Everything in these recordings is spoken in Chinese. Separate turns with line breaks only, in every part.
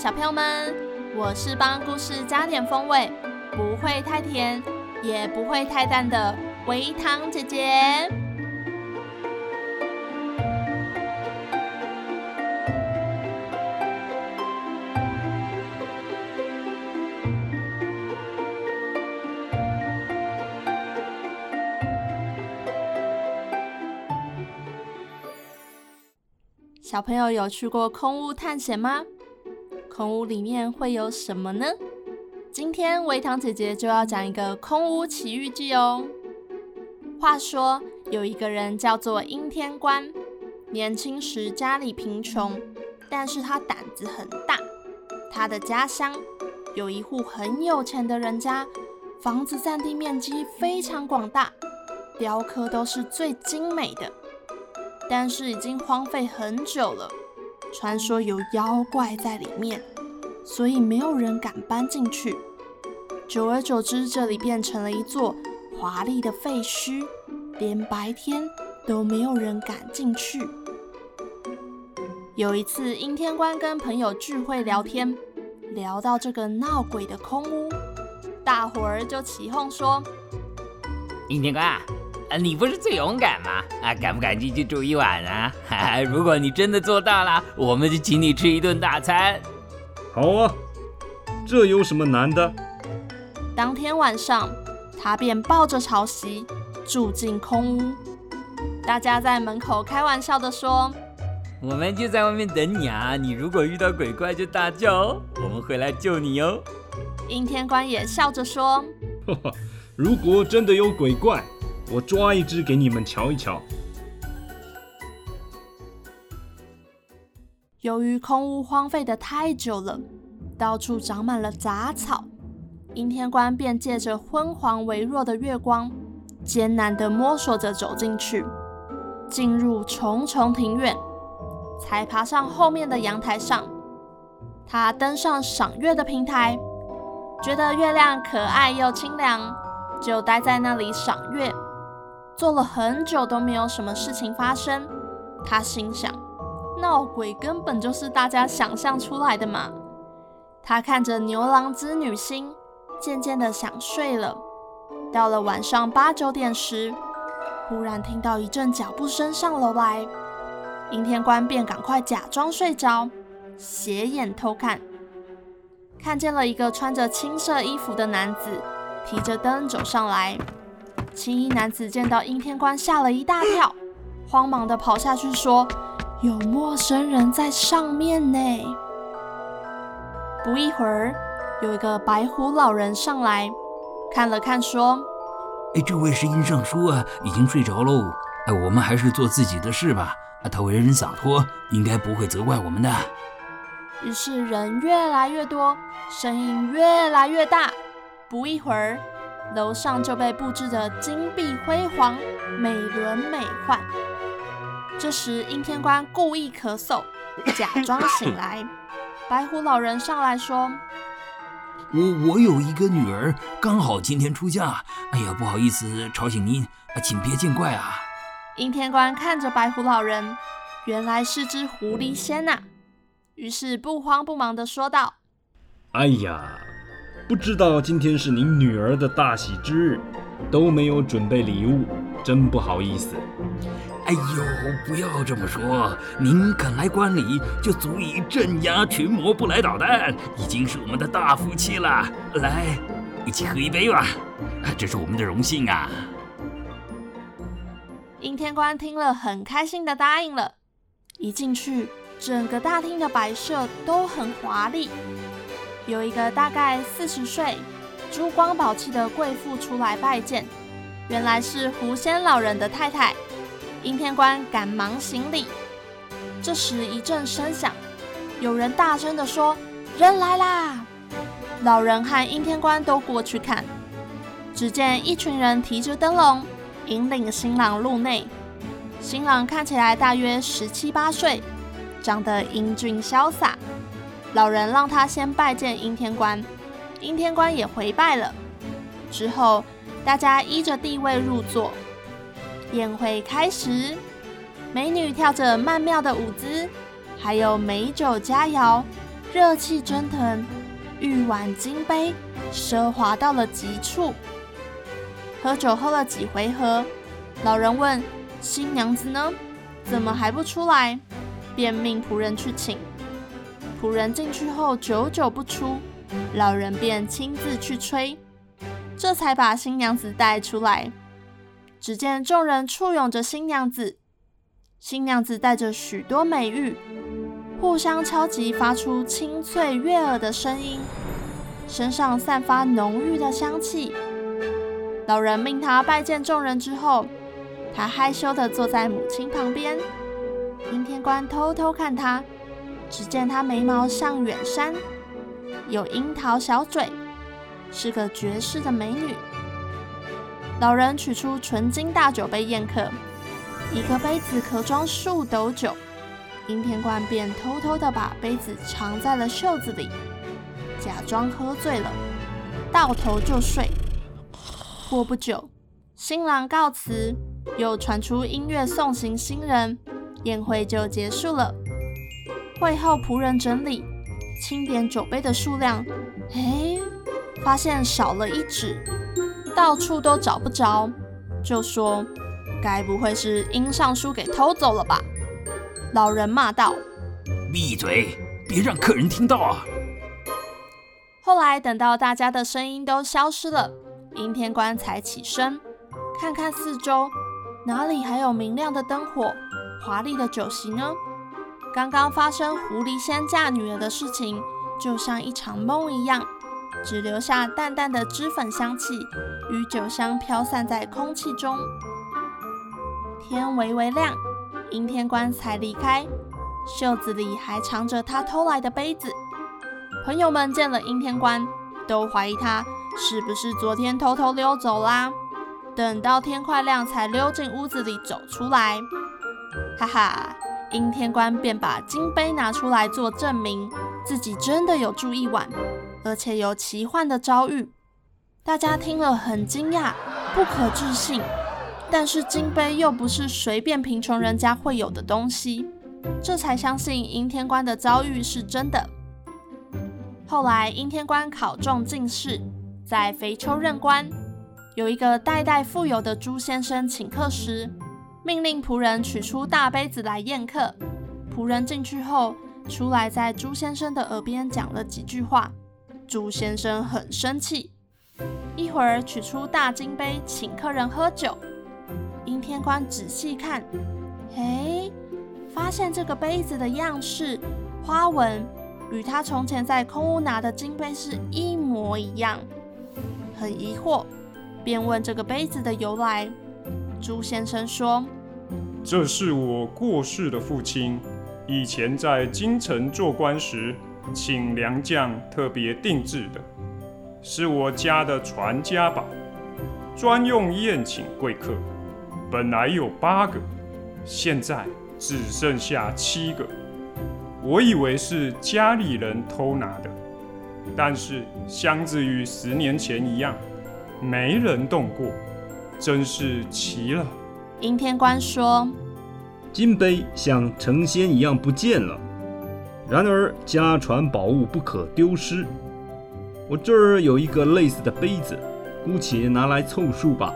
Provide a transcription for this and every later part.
小朋友们，我是帮故事加点风味，不会太甜，也不会太淡的微糖姐姐。小朋友有去过空屋探险吗？空屋里面会有什么呢？今天维糖姐姐就要讲一个空屋奇遇记哦。话说有一个人叫做阴天官，年轻时家里贫穷，但是他胆子很大。他的家乡有一户很有钱的人家，房子占地面积非常广大，雕刻都是最精美的，但是已经荒废很久了。传说有妖怪在里面，所以没有人敢搬进去。久而久之，这里变成了一座华丽的废墟，连白天都没有人敢进去。有一次，阴天官跟朋友聚会聊天，聊到这个闹鬼的空屋，大伙儿就起哄说：“
阴天官啊！”啊，你不是最勇敢吗？啊，敢不敢进去住一晚啊？哈哈，如果你真的做到了，我们就请你吃一顿大餐。
好啊，这有什么难的？
当天晚上，他便抱着潮汐住进空屋。大家在门口开玩笑的说：“
我们就在外面等你啊！你如果遇到鬼怪就大叫哦，我们会来救你哦。”
阴天官也笑着说：“
呵呵，如果真的有鬼怪。”我抓一只给你们瞧一瞧。
由于空屋荒废的太久了，到处长满了杂草，阴天官便借着昏黄微弱的月光，艰难地摸索着走进去，进入重重庭院，才爬上后面的阳台上。他登上赏月的平台，觉得月亮可爱又清凉，就待在那里赏月。坐了很久都没有什么事情发生，他心想：闹鬼根本就是大家想象出来的嘛。他看着牛郎织女星，渐渐的想睡了。到了晚上八九点时，忽然听到一阵脚步声上楼来，阴天官便赶快假装睡着，斜眼偷看，看见了一个穿着青色衣服的男子，提着灯走上来。青衣男子见到阴天官，吓了一大跳，慌忙的跑下去说：“有陌生人在上面呢。”不一会儿，有一个白胡老人上来，看了看，说：“
哎，这位是阴尚书啊，已经睡着喽。哎，我们还是做自己的事吧。啊，他为人洒脱，应该不会责怪我们的。”
于是人越来越多，声音越来越大。不一会儿。楼上就被布置得金碧辉煌、美轮美奂。这时，阴天官故意咳嗽，假装醒来。白虎老人上来说：“
我我有一个女儿，刚好今天出嫁。哎呀，不好意思吵醒您，请别见怪啊。”
阴天官看着白虎老人，原来是只狐狸仙呐、啊，于是不慌不忙地说道：“
哎呀。”不知道今天是您女儿的大喜之日，都没有准备礼物，真不好意思。
哎呦，不要这么说，您肯来观礼，就足以镇压群魔不来捣蛋，已经是我们的大福气了。来，一起喝一杯吧，这是我们的荣幸啊。
阴天官听了，很开心的答应了。一进去，整个大厅的摆设都很华丽。有一个大概四十岁、珠光宝气的贵妇出来拜见，原来是狐仙老人的太太。阴天官赶忙行礼。这时一阵声响，有人大声地说：“人来啦！”老人和阴天官都过去看，只见一群人提着灯笼，引领新郎入内。新郎看起来大约十七八岁，长得英俊潇洒。老人让他先拜见阴天官，阴天官也回拜了。之后，大家依着地位入座。宴会开始，美女跳着曼妙的舞姿，还有美酒佳肴，热气蒸腾，玉碗金杯，奢华到了极处。喝酒喝了几回合，老人问。新娘子呢？怎么还不出来？便命仆人去请。仆人进去后久久不出，老人便亲自去吹，这才把新娘子带出来。只见众人簇拥着新娘子，新娘子带着许多美玉，互相敲击，发出清脆悦耳的声音，身上散发浓郁的香气。老人命他拜见众人之后。他害羞地坐在母亲旁边，阴天官偷偷看他，只见他眉毛像远山，有樱桃小嘴，是个绝世的美女。老人取出纯金大酒杯宴客，一个杯子可装数斗酒，阴天官便偷偷地把杯子藏在了袖子里，假装喝醉了，倒头就睡。过不久，新郎告辞。又传出音乐送行新人，宴会就结束了。会后仆人整理清点酒杯的数量，哎，发现少了一只，到处都找不着，就说该不会是殷尚书给偷走了吧？老人骂道：“
闭嘴，别让客人听到啊！”
后来等到大家的声音都消失了，阴天官才起身看看四周。哪里还有明亮的灯火、华丽的酒席呢？刚刚发生狐狸仙嫁女儿的事情，就像一场梦一样，只留下淡淡的脂粉香气与酒香飘散在空气中。天微微亮，阴天官才离开，袖子里还藏着他偷来的杯子。朋友们见了阴天官，都怀疑他是不是昨天偷偷溜走啦。等到天快亮，才溜进屋子里走出来。哈哈，阴天官便把金杯拿出来做证明，自己真的有住一晚，而且有奇幻的遭遇。大家听了很惊讶，不可置信。但是金杯又不是随便贫穷人家会有的东西，这才相信阴天官的遭遇是真的。后来阴天官考中进士，在肥丘任官。有一个代代富有的朱先生请客时，命令仆人取出大杯子来宴客。仆人进去后，出来在朱先生的耳边讲了几句话。朱先生很生气，一会儿取出大金杯请客人喝酒。阴天官仔细看，嘿，发现这个杯子的样式、花纹与他从前在空屋拿的金杯是一模一样，很疑惑。便问这个杯子的由来。朱先生说：“
这是我过世的父亲以前在京城做官时，请良将特别定制的，是我家的传家宝，专用宴请贵客。本来有八个，现在只剩下七个。我以为是家里人偷拿的，但是箱子与十年前一样。”没人动过，真是奇了。
阴天官说：“
金杯像成仙一样不见了，然而家传宝物不可丢失。我这儿有一个类似的杯子，姑且拿来凑数吧。”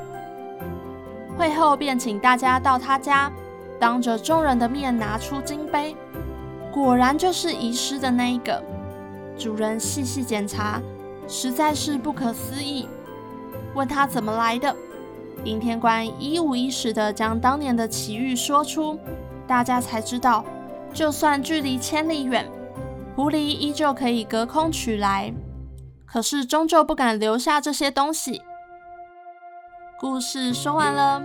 会后便请大家到他家，当着众人的面拿出金杯，果然就是遗失的那一个。主人细细检查，实在是不可思议。问他怎么来的，阴天官一五一十地将当年的奇遇说出，大家才知道，就算距离千里远，狐狸依旧可以隔空取来，可是终究不敢留下这些东西。故事说完了，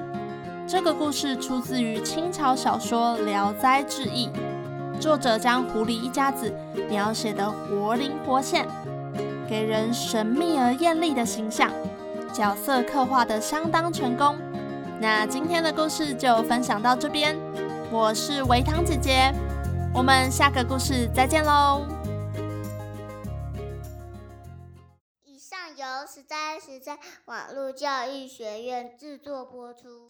这个故事出自于清朝小说《聊斋志异》，作者将狐狸一家子描写得活灵活现，给人神秘而艳丽的形象，角色刻画的相当成功。那今天的故事就分享到这边，我是维糖姐姐，我们下个故事再见喽。
以上由实在实在网络教育学院制作播出。